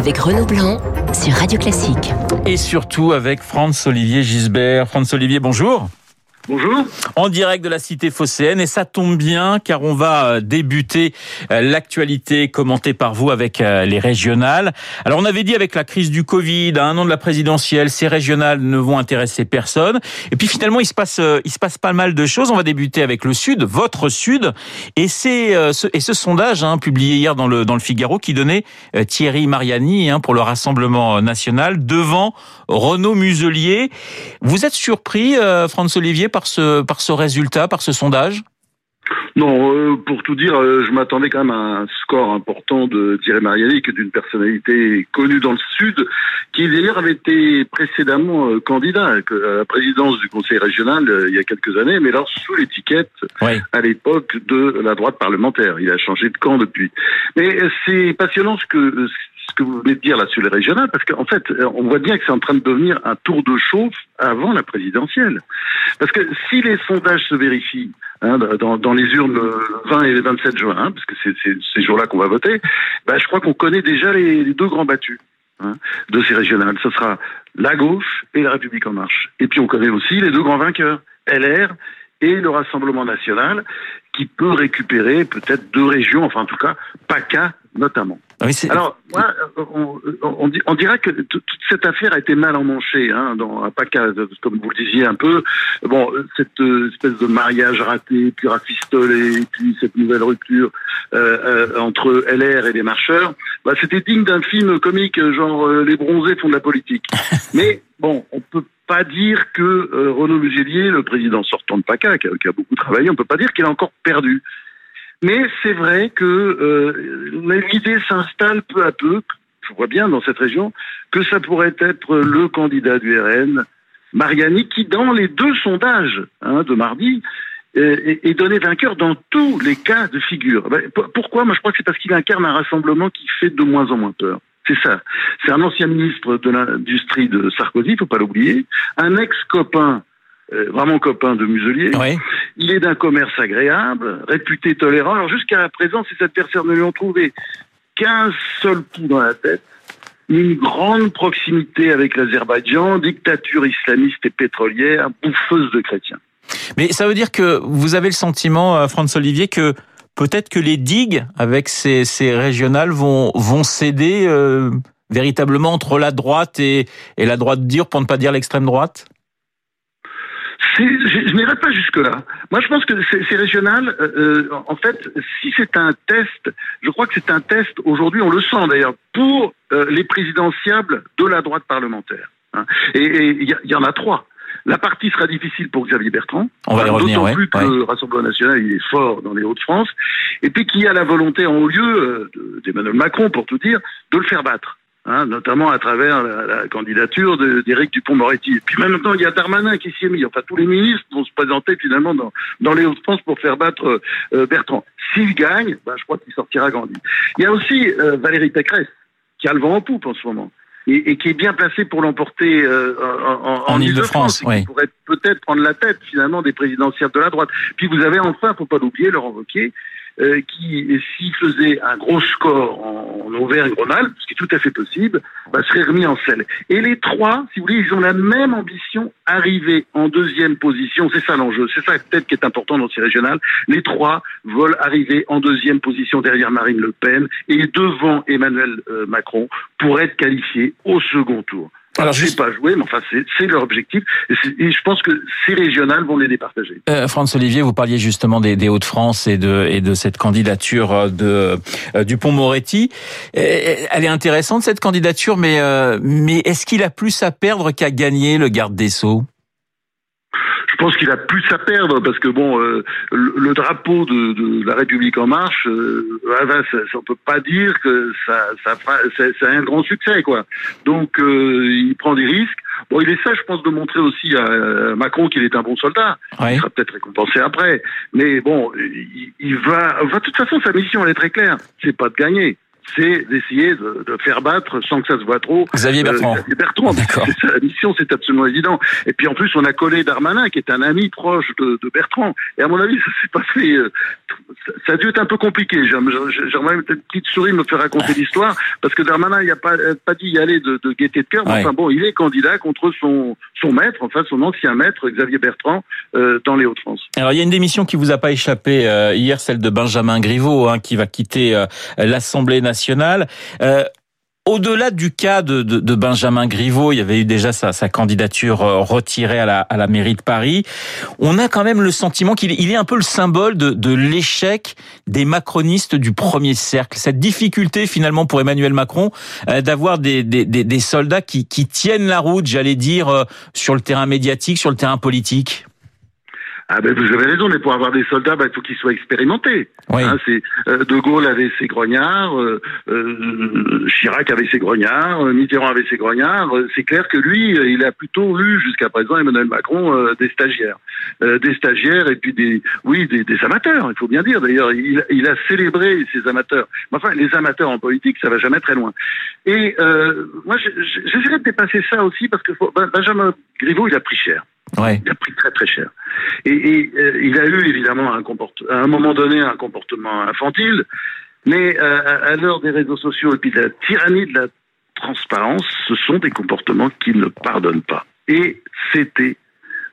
avec Renaud Blanc sur Radio Classique. Et surtout avec Franz-Olivier Gisbert. Franz-Olivier, bonjour. Bonjour. En direct de la cité phocéenne et ça tombe bien car on va euh, débuter euh, l'actualité commentée par vous avec euh, les régionales. Alors on avait dit avec la crise du Covid, à un an de la présidentielle, ces régionales ne vont intéresser personne. Et puis finalement il se passe il se passe pas mal de choses. On va débuter avec le Sud, votre Sud, et c'est ce, et ce sondage hein, publié hier dans le dans le Figaro qui donnait Thierry Mariani hein, pour le Rassemblement national devant Renaud Muselier. Vous êtes surpris, François Olivier, par ce, par ce résultat, par ce sondage? Non, euh, pour tout dire, euh, je m'attendais quand même à un score important de Thierry Mariani, qui est d'une personnalité connue dans le Sud, qui d'ailleurs avait été précédemment euh, candidat à la présidence du Conseil régional il y a quelques années, mais alors sous l'étiquette à l'époque de la droite parlementaire. Il a changé de camp depuis. Mais c'est passionnant ce que ce que vous venez de dire là sur les régionales, parce qu'en fait, on voit bien que c'est en train de devenir un tour de chauffe avant la présidentielle. Parce que si les sondages se vérifient hein, dans, les urnes le 20 et le 27 juin, hein, parce que c'est ces jours-là qu'on va voter, bah, je crois qu'on connaît déjà les, deux grands battus hein, de ces régionales. Ce sera la gauche et la République en marche. Et puis on connaît aussi les deux grands vainqueurs, LR et le Rassemblement national, qui peut récupérer peut-être deux régions, enfin en tout cas PACA notamment. Alors, moi, on, on, on, dirait que toute cette affaire a été mal emmanchée, hein, dans un PACA, comme vous le disiez un peu. Bon, cette euh, espèce de mariage raté, puis rafistolé, puis cette nouvelle rupture euh, euh, entre LR et les marcheurs, bah, c'était digne d'un film comique, genre Les bronzés font de la politique. Mais bon, on peut pas dire que Renaud Muselier, le président sortant de PACA, qui a, qui a beaucoup travaillé, on peut pas dire qu'il a encore perdu. Mais c'est vrai que euh, l'idée s'installe peu à peu, je vois bien dans cette région, que ça pourrait être le candidat du RN, Mariani, qui dans les deux sondages hein, de mardi, est, donné vainqueur dans tous les cas de figure. Ben, pourquoi? Moi je crois que c'est parce qu'il incarne un rassemblement qui fait de moins en moins peur. C'est ça. C'est un ancien ministre de l'industrie de Sarkozy, il faut pas l'oublier, un ex-copain euh, vraiment copain de Muselier. Il est d'un commerce agréable, réputé tolérant. Alors jusqu'à présent, ces adversaires ne lui ont trouvé qu'un seul coup dans la tête, une grande proximité avec l'Azerbaïdjan, dictature islamiste et pétrolière, bouffeuse de chrétiens. Mais ça veut dire que vous avez le sentiment, euh, François Olivier, que peut-être que les digues avec ces, ces régionales vont, vont céder euh, véritablement entre la droite et, et la droite dure, pour ne pas dire l'extrême droite? Je, n'irai pas jusque-là. Moi, je pense que c'est régional. Euh, euh, en fait, si c'est un test, je crois que c'est un test, aujourd'hui, on le sent d'ailleurs, pour euh, les présidentiables de la droite parlementaire. Hein. Et il y, en a trois. La partie sera difficile pour Xavier Bertrand. On va y revenir, D'autant plus que le Rassemblement national il est fort dans les Hauts-de-France. Et puis qu'il y a la volonté en haut lieu d'Emmanuel Macron, pour tout dire, de le faire battre. Hein, notamment à travers la, candidature d'Éric Dupont-Moretti. Et puis maintenant, il y a Darmanin qui s'y est mis. Enfin, tous les ministres vont se présenter finalement dans, dans les Hauts-de-France pour faire battre euh, Bertrand. S'il gagne, ben, je crois qu'il sortira grandi. Il y a aussi euh, Valérie Pécresse, qui a le vent en poupe en ce moment. Et, et qui est bien placée pour l'emporter euh, en, en, en Ile-de-France, oui. qui pourrait peut-être prendre la tête finalement des présidentielles de la droite. Puis vous avez enfin, faut pas l'oublier, Laurent Wauquiez, euh, qui, s'il faisait un gros score en, Auvergne-Rhône-Alpes, ce qui est tout à fait possible, bah, serait remis en selle. Et les trois, si vous voulez, ils ont la même ambition, arriver en deuxième position. C'est ça l'enjeu. C'est ça peut-être qui est important dans ces régionales. Les trois veulent arriver en deuxième position derrière Marine Le Pen et devant Emmanuel euh, Macron pour être qualifiés au second tour. Alors, je sais pas jouer, mais enfin, c'est leur objectif. Et, je pense que ces régionales vont les départager. Euh, France Olivier, vous parliez justement des, des Hauts-de-France et de, et de cette candidature euh, de euh, Dupont-Moretti. Euh, elle est intéressante cette candidature, mais mais est-ce qu'il a plus à perdre qu'à gagner le garde des sceaux? Pense qu'il a plus à perdre parce que bon, euh, le, drapeau de, de, la République en marche, euh, ça, on peut pas dire que ça, ça, c'est un grand succès quoi. Donc euh, il prend des risques. Bon, il essaie, je pense, de montrer aussi à Macron qu'il est un bon soldat. Il sera peut-être récompensé après, mais bon, il, il va. Enfin, de toute façon, sa mission elle est très claire. C'est pas de gagner c'est d'essayer de, de, faire battre sans que ça se voit trop. Xavier Bertrand. Euh, Bertrand. C'est la mission, c'est absolument évident. Et puis en plus, on a collé Darmanin, qui est un ami proche de, de Bertrand. Et à mon avis, ça s'est pas fait euh, ça a dû être un peu compliqué. J'aimerais une petite souris me faire raconter l'histoire, parce que Darmanin, il n'a pas, pas dit y aller de, de gaieté de cœur, mais enfin bon, il est candidat contre son, son maître, enfin son ancien maître, Xavier Bertrand, euh, dans les Hauts-de-France. Alors il y a une démission qui vous a pas échappé euh, hier, celle de Benjamin Griveaux, hein, qui va quitter euh, l'Assemblée nationale. Euh, au-delà du cas de, Benjamin Griveaux, il y avait eu déjà sa, sa candidature euh, retirée à la, mairie de Paris. On a quand même le sentiment qu'il il est un peu le symbole de, l'échec des macronistes du premier cercle. Cette difficulté finalement pour Emmanuel Macron euh, d'avoir des, soldats qui, tiennent la route, j'allais dire, sur le terrain médiatique, sur le terrain politique. Ah ben vous avez raison, mais pour avoir des soldats, ben, il faut qu'ils soient expérimentés. Hein, c'est euh, De Gaulle avait ses grognards, euh, euh, Chirac avait ses grognards, Mitterrand avait ses grognards. C'est clair que lui, il a plutôt eu jusqu'à présent Emmanuel Macron des stagiaires, des stagiaires et puis des, oui, des, des amateurs. Il faut bien dire. D'ailleurs, il, il, a célébré ces amateurs. Mais enfin, les amateurs en politique, ça va jamais très loin. Et moi, j'essaierai de dépasser ça aussi parce que Benjamin Griveaux, il a pris cher. Il a pris très très cher. Et, euh, il a eu évidemment un à un moment donné un comportement infantile, mais euh, à l'heure des réseaux sociaux et puis de la tyrannie de la transparence, ce sont des comportements qui ne pardonnent pas. Et c'était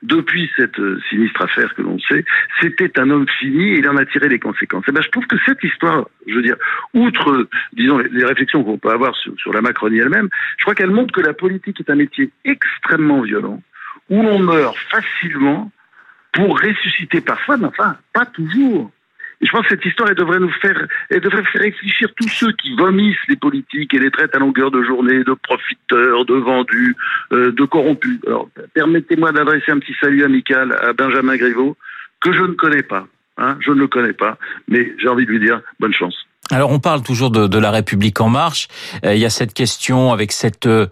depuis cette euh, sinistre affaire que l'on sait, c'était un homme fini et il en a tiré les conséquences. Et ben, je trouve que cette histoire, je veux dire, outre, disons, les, réflexions qu'on peut avoir sur la Macronie elle-même, je crois qu'elle montre que la politique est un métier extrêmement violent, où l'on meurt facilement pour ressusciter parfois, mais enfin, pas toujours. Et je pense que cette histoire, elle devrait nous faire, elle devrait faire réfléchir tous ceux qui vomissent les politiques et les traitent à longueur de journée de profiteurs, de vendus, euh, de corrompus. Alors, permettez-moi d'adresser un petit salut amical à Benjamin Griveaux, que je ne connais pas. Hein, je ne le connais pas, mais j'ai envie de lui dire bonne chance. Alors on parle toujours de, de, la République en marche. Euh, il y a cette question avec cette euh,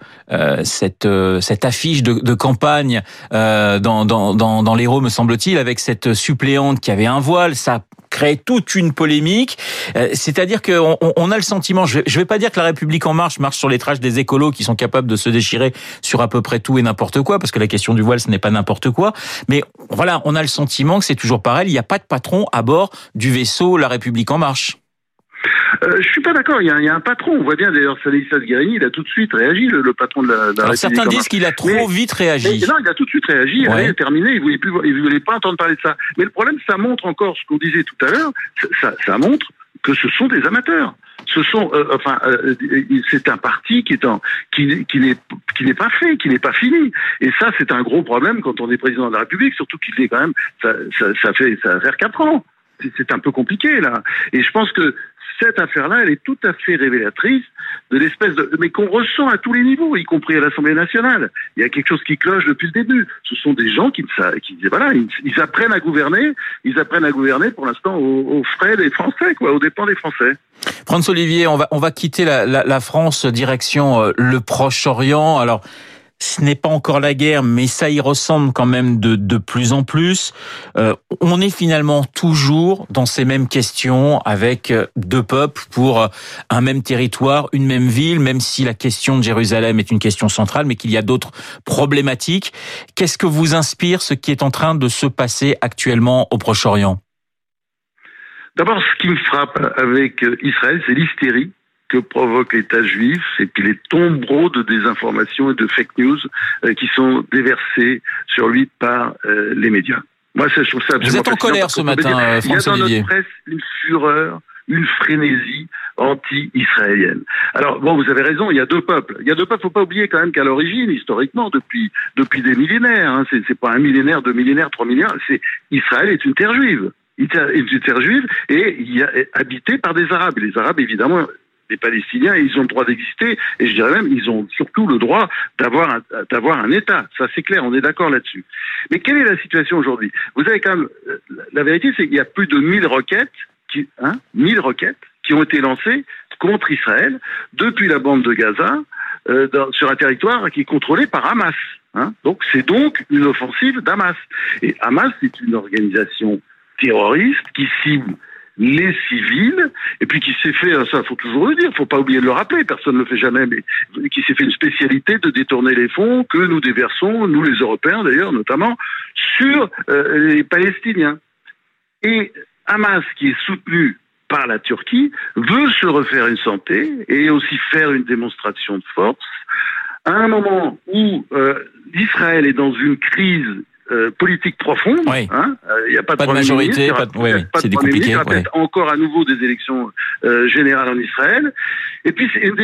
cette euh, cette affiche de, de campagne euh, dans dans dans, dans l'Hérault me semble-t-il avec cette suppléante qui avait un voile. Ça crée toute une polémique. Euh, c'est-à-dire qu'on on a le sentiment, je vais, vais pas dire que la République en marche marche sur les traces des écolos qui sont capables de se déchirer sur à peu près tout et n'importe quoi, parce que la question du voile ce n'est pas n'importe quoi. Mais voilà, on a le sentiment que c'est toujours pareil. Il n'y a pas de patron à bord du vaisseau La République en marche. Euh, je suis pas d'accord. Il, y, a un patron. On voit bien d'ailleurs Stanislas Guérini, il a tout de suite réagi, le, patron de la, de Alors Certains disent qu'il a trop vite réagi. non, il a tout de suite réagi. Il a terminé. Il voulait plus, il voulait pas entendre parler de ça. Mais le problème, ça montre encore ce qu'on disait tout à l'heure. Ça, ça montre que ce sont des amateurs ce sont, euh, enfin, euh, c'est un parti qui est en, qui, qui n'est, qui n'est pas fait, qui n'est pas fini. Et ça, c'est un gros problème quand on est président de la République, surtout qu'il est quand même, ça, ça, ça fait, ça va faire quatre ans c'est un peu compliqué là. Et je pense que cette affaire-là, elle est tout à fait révélatrice de l'espèce de, mais qu'on ressent à tous les niveaux, y compris à l'Assemblée nationale. Il y a quelque chose qui cloche depuis le début. Ce sont des gens qui, qui voilà, ils, apprennent à gouverner, ils apprennent à gouverner pour l'instant aux, frais des Français, quoi, aux dépens des Français. François Olivier, on va, on va quitter la, la, la France direction euh, le Proche-Orient. Alors, ce n'est pas encore la guerre, mais ça y ressemble quand même de, de plus en plus. Euh, on est finalement toujours dans ces mêmes questions avec euh, deux peuples pour euh, un même territoire, une même ville, même si la question de Jérusalem est une question centrale, mais qu'il y a d'autres problématiques. Qu'est-ce que vous inspire ce qui est en train de se passer actuellement au Proche-Orient? D'abord, ce qui me frappe avec Israël, c'est l'hystérie que provoque l'État juif et puis les tombereaux de désinformation et de fake news euh, qui sont déversés sur lui par euh, les médias. Moi, ça, je trouve ça Vous êtes en colère ce matin, Il y a dans notre presse une fureur, une frénésie anti-israélienne. Alors, bon, vous avez raison, il y a deux peuples. Il y a deux peuples, faut pas oublier quand même qu'à l'origine, historiquement, depuis, depuis des millénaires, hein, c'est pas un millénaire, deux millénaires, trois millénaires, c'est Israël est une terre juive. Une terre juive et il est habité par des Arabes. Et les Arabes, évidemment, les Palestiniens, ils ont le droit d'exister, et je dirais même, ils ont surtout le droit d'avoir un, d'avoir un État. Ça, c'est clair, on est d'accord là-dessus. Mais quelle est la situation aujourd'hui? Vous avez quand même, euh, la vérité, c'est qu'il y a plus de 1000 roquettes, qui, hein, 1000 roquettes qui ont été lancées contre Israël depuis la bande de Gaza euh, sur un territoire qui est contrôlé par Hamas. Hein. Donc, c'est donc une offensive d'Hamas. Et Hamas, c'est une organisation terroriste qui cible les civils, et puis qui s'est fait, ça faut toujours le dire, faut pas oublier de le rappeler, personne ne le fait jamais, mais qui s'est fait une spécialité de détourner les fonds que nous déversons, nous les Européens d'ailleurs notamment, sur euh, les Palestiniens. Et Hamas, qui est soutenu par la Turquie, veut se refaire une santé et aussi faire une démonstration de force à un moment où euh, Israël est dans une crise euh, politique profonde. Oui. Hein, il n'y a pas, Pas de majorité, ministre, pas de- pas de c'est compliqué, ministre, il y aura encore à nouveau des élections euh, générales en Israël. Et puis c'est une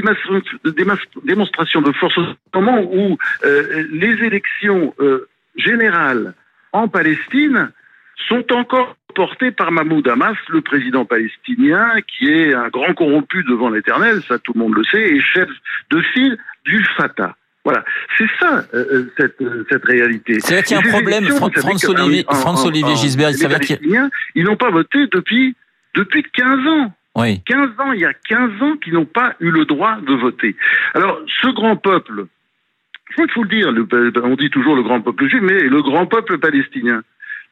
démonstration, de force au moment où euh, les élections euh, générales en Palestine sont encore portées par Mahmoud Hamas, le président palestinien, qui est un grand corrompu devant l'éternel, ça tout le monde le sait, et chef de file du Fatah. Voilà, c'est ça euh, euh, cette, euh, cette réalité. C'est là qu'il y a un problème, Fran- vous savez François que, Olivier- en- en- François-Olivier en- Gisbert, il les s'avère qu'il y a- Palestiniens, ils n'ont pas voté depuis depuis 15 ans. Oui. 15 ans, il y a 15 ans qu'ils n'ont pas eu le droit de voter. Alors, ce grand peuple, je crois qu'il faut le dire, le- on dit toujours le grand peuple juif, mais le grand peuple palestinien,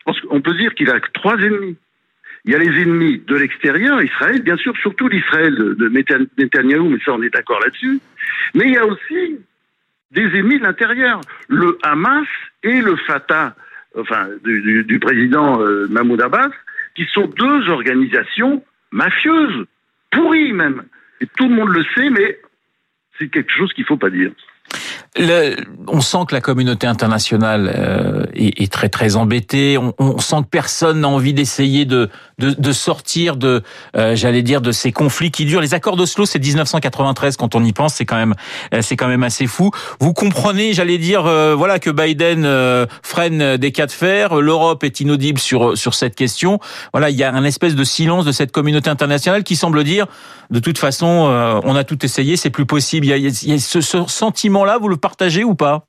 qu'on peut dire qu'il a trois ennemis. Il y a les ennemis de l'extérieur, Israël, bien sûr, surtout l'Israël de de Netan- Netanyahou, mais ça on est d'accord là-dessus. Mais il y a aussi des ennemis de l'intérieur, le Hamas et le Fatah, enfin du, président euh, Mahmoud Abbas, qui sont deux organisations mafieuses, pourries même. Et tout le monde le sait, mais c'est quelque chose qu'il faut pas dire. On sent que la communauté internationale euh, est, est très très embêtée. On, on sent que personne n'a envie d'essayer de, de de sortir de, euh, j'allais dire, de ces conflits qui durent. Les accords d'Oslo, c'est 1993. Quand on y pense, c'est quand même euh, c'est quand même assez fou. Vous comprenez, j'allais dire, euh, voilà, que Biden euh, freine des cas de fer. L'Europe est inaudible sur sur cette question. Voilà, il y a un espèce de silence de cette communauté internationale qui semble dire, de toute façon, euh, on a tout essayé, c'est plus possible. Il y a, il y a ce, ce sentiment-là, vous le partagez ou pas?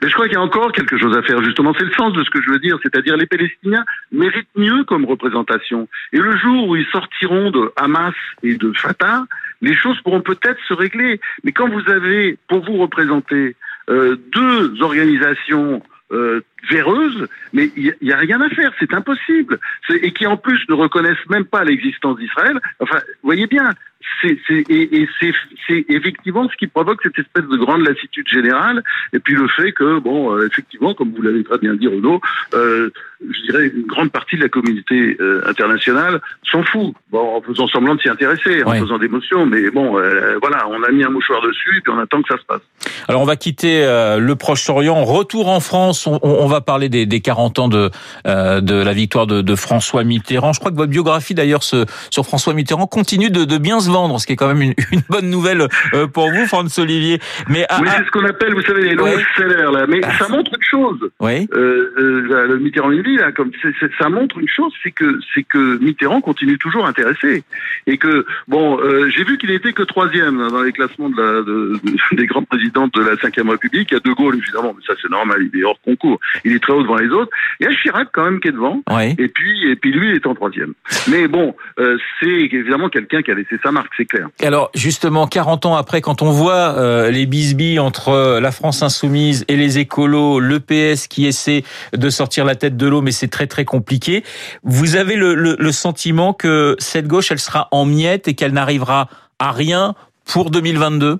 Mais je crois qu'il y a encore quelque chose à faire, justement. C'est le sens de ce que je veux dire. C'est-à-dire, les Palestiniens méritent mieux comme représentation. Et le jour où ils sortiront de Hamas et de Fatah, les choses pourront peut-être se régler. Mais quand vous avez, pour vous représenter, euh, deux organisations euh, véreuses, mais il n'y a, rien à faire, c'est impossible. C'est- Et qui en plus ne reconnaissent même pas l'existence d'Israël. Enfin, voyez bien, c'est c'est- et, et c'est c'est effectivement ce qui provoque cette espèce de grande lassitude générale. Et puis le fait que, bon, euh, effectivement, comme vous l'avez très bien dit, Renaud, euh, je dirais une grande partie de la communauté euh, internationale s'en fout. Bon, en faisant semblant de s'y intéresser, en Ouais. faisant d'émotions, mais bon, euh, voilà, on a mis un mouchoir dessus et puis on attend que ça se passe. Alors on va quitter euh, le Proche-Orient, retour en France. On, on va parler des, des 40 ans de euh, de la victoire de, de François Mitterrand. Je crois que votre biographie d'ailleurs sur François Mitterrand continue de, de bien se vendre, ce qui est quand même une, une bonne nouvelle euh, pour vous, François Olivier. Mais ah, oui, ah, c'est ce qu'on appelle, vous savez, les longs Ouais. sellers, là. Mais Ah. ça montre une chose. oui, Euh, euh, le Mitterrand dit, là, comme c'est- ça montre une chose, c'est que c'est que Mitterrand continue toujours intéressé et que bon, euh, j'ai vu qu'il était que troisième là, dans les classements de la, de- de- des grands présidents de la Ve République. Il y a De Gaulle évidemment, mais ça c'est normal, il est hors concours, il est très haut devant les autres. Il y a Chirac quand même qui est devant. oui. Et puis, et puis lui il est en troisième. Mais bon, euh, c'est évidemment quelqu'un qui a laissé sa marque, c'est clair. Et alors justement, 40 ans après, quand on voit euh, les bisbilles entre euh, la France insoumise et les écolos, le PS qui essaie de sortir la tête de l'eau, mais c'est très très compliqué, vous avez le, le- le sentiment que cette gauche, elle sera en miettes et qu'elle n'arrivera à rien pour 2022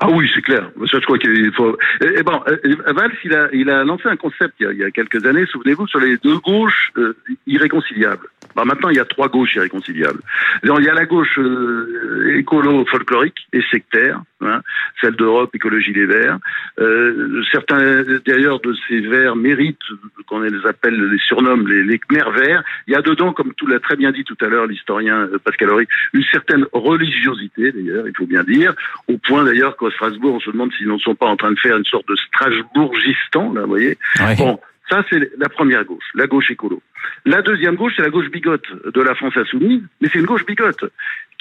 Ah oui, c'est clair. Ça, je crois qu'il faut. Et, et bon, euh, Valls, il a, il a lancé un concept il y a, il y a quelques années. Souvenez-vous sur les deux gauches euh, irréconciliables. Maintenant, il y a trois gauches irréconciliables. Alors, il y a la gauche euh, écolo folklorique et sectaire, hein, celle d'Europe, écologie les Verts. Euh, certains d'ailleurs de ces Verts méritent qu'on les appelle, les surnomme les, les Khmers verts. Il y a dedans, comme tout l'a très bien dit tout à l'heure l'historien euh, Pascal Horry, une certaine religiosité d'ailleurs, il faut bien dire, au point d'ailleurs Strasbourg, on se demande s'ils n'en sont pas en train de faire une sorte de Strasbourgistan, là, vous voyez. Ouais. Bon, ça c'est la première gauche, la gauche écolo. La deuxième gauche, c'est la gauche bigote de la France insoumise, mais c'est une gauche bigote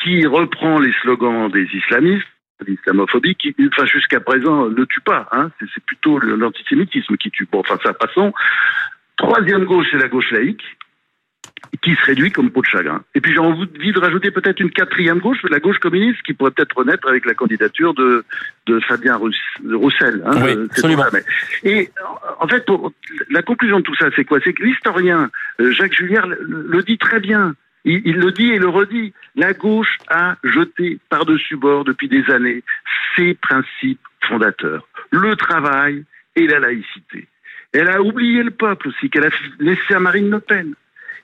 qui reprend les slogans des islamistes, l'islamophobie, qui, enfin jusqu'à présent, ne tue pas. Hein, c'est plutôt l'antisémitisme qui tue. Bon, enfin ça passons. Troisième gauche, c'est la gauche laïque qui se réduit comme peau de chagrin. Et puis j'ai envie de rajouter peut-être une quatrième gauche, la gauche communiste, qui pourrait peut-être renaître avec la candidature de, de Fabien Roussel. Hein, Oui, euh, absolument. ça, Et en fait, pour, la conclusion de tout ça, c'est quoi? C'est que l'historien euh, Jacques Julliard le, le dit très bien. Il, il le dit et le redit. La gauche a jeté par-dessus bord depuis des années ses principes fondateurs. Le travail et la laïcité. Elle a oublié le peuple aussi, qu'elle a laissé à Marine Le Pen.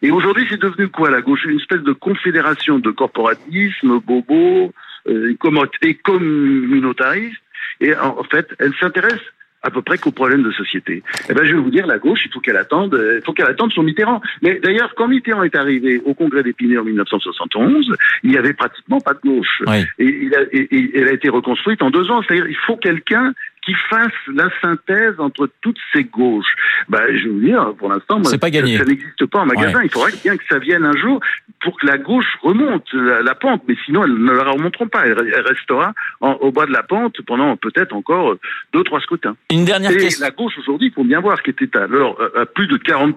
Et aujourd'hui, c'est devenu quoi la gauche? Une espèce de confédération de corporatisme, bobo, euh, et communautariste. Et en fait, elle s'intéresse à peu près qu'aux problèmes de société. Eh ben, je vais vous dire, la gauche, il faut qu'elle attende, il faut qu'elle attende son Mitterrand. Mais d'ailleurs, quand Mitterrand est arrivé au Congrès d'Épinay en 1971, il n'y avait pratiquement pas de gauche. Et, il a, et, elle a été reconstruite en deux ans. C'est-à-dire, il faut quelqu'un qui fasse la synthèse entre toutes ces gauches. Bah, je veux dire, pour l'instant, ça, n'existe pas en magasin. Il faudrait bien que ça vienne un jour pour que la gauche remonte la, pente, mais sinon, elle ne la remonteront pas. Elle, restera au bas de la pente pendant peut-être encore deux, trois scrutins. Une dernière Et question. La gauche aujourd'hui, il faut bien voir qu'elle était alors à plus de 40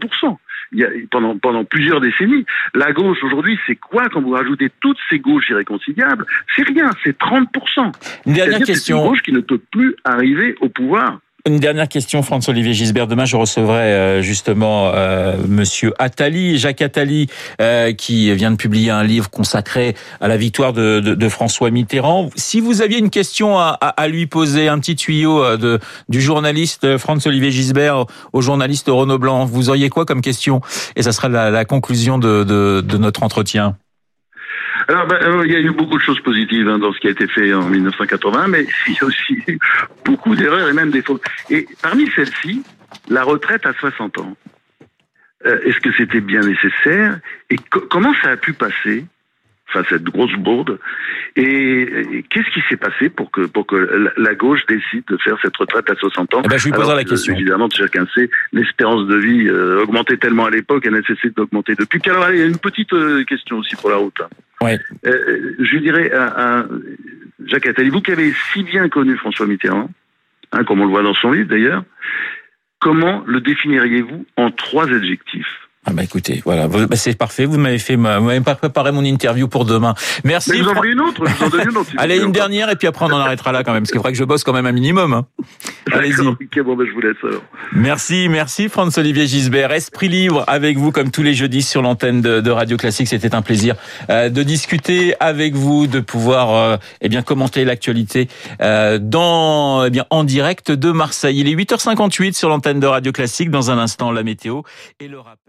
il y a, pendant, pendant plusieurs décennies. La gauche aujourd'hui, c'est quoi quand vous rajoutez toutes ces gauches irréconciliables? C'est rien, c'est 30%. Une dernière question. C'est une gauche qui ne peut plus arriver au pouvoir. Une dernière question, François-Olivier Gisbert. Demain, je recevrai euh, justement euh, Monsieur Attali, Jacques Attali, euh, qui vient de publier un livre consacré à la victoire de, de, de François Mitterrand. Si vous aviez une question à, à, lui poser, un petit tuyau euh, de, du journaliste François-Olivier Gisbert au journaliste Renaud Blanc, vous auriez quoi comme question? Et ça sera la, la conclusion de, de notre entretien. Alors, ben, euh, il y a eu beaucoup de choses positives hein, dans ce qui a été fait en 1980, mais il y a aussi eu beaucoup d'erreurs et même des fautes. Et parmi celles-ci, la retraite à 60 ans. Euh, Est-ce que c'était bien nécessaire Et comment ça a pu passer enfin cette grosse bourde. Et, qu'est-ce qui s'est passé pour que pour que la, gauche décide de faire cette retraite à 60 ans eh ben, Je lui poserai la question. Évidemment, chacun sait, l'espérance de vie euh, augmentait tellement à l'époque, elle nécessite d'augmenter depuis. Alors, il y a une petite euh, question aussi pour la route. Hein. Ouais. Euh, je dirais à, à Jacques Attali, vous qui avez si bien connu François Mitterrand, hein, comme on le voit dans son livre d'ailleurs, comment le définiriez-vous en trois adjectifs? Ah bah écoutez, voilà, bah, c'est parfait. Vous m'avez fait, vous m'avez pas préparé mon interview pour demain. Merci. Mais vous en une autre. Je vous en donne une autre. Allez, une dernière et puis après on en arrêtera là quand même, parce qu'il faudrait que je bosse quand même un minimum. Hein. Allez-y. Bon ben je vous laisse alors. Merci, merci Franz Olivier Gisbert. Esprit libre avec vous comme tous les jeudis sur l'antenne de, de, Radio Classique. C'était un plaisir euh, de discuter avec vous, de pouvoir euh, eh bien commenter l'actualité euh, dans eh bien en direct de Marseille. Il est 8h58 sur l'antenne de Radio Classique. Dans un instant, la météo et le rappel.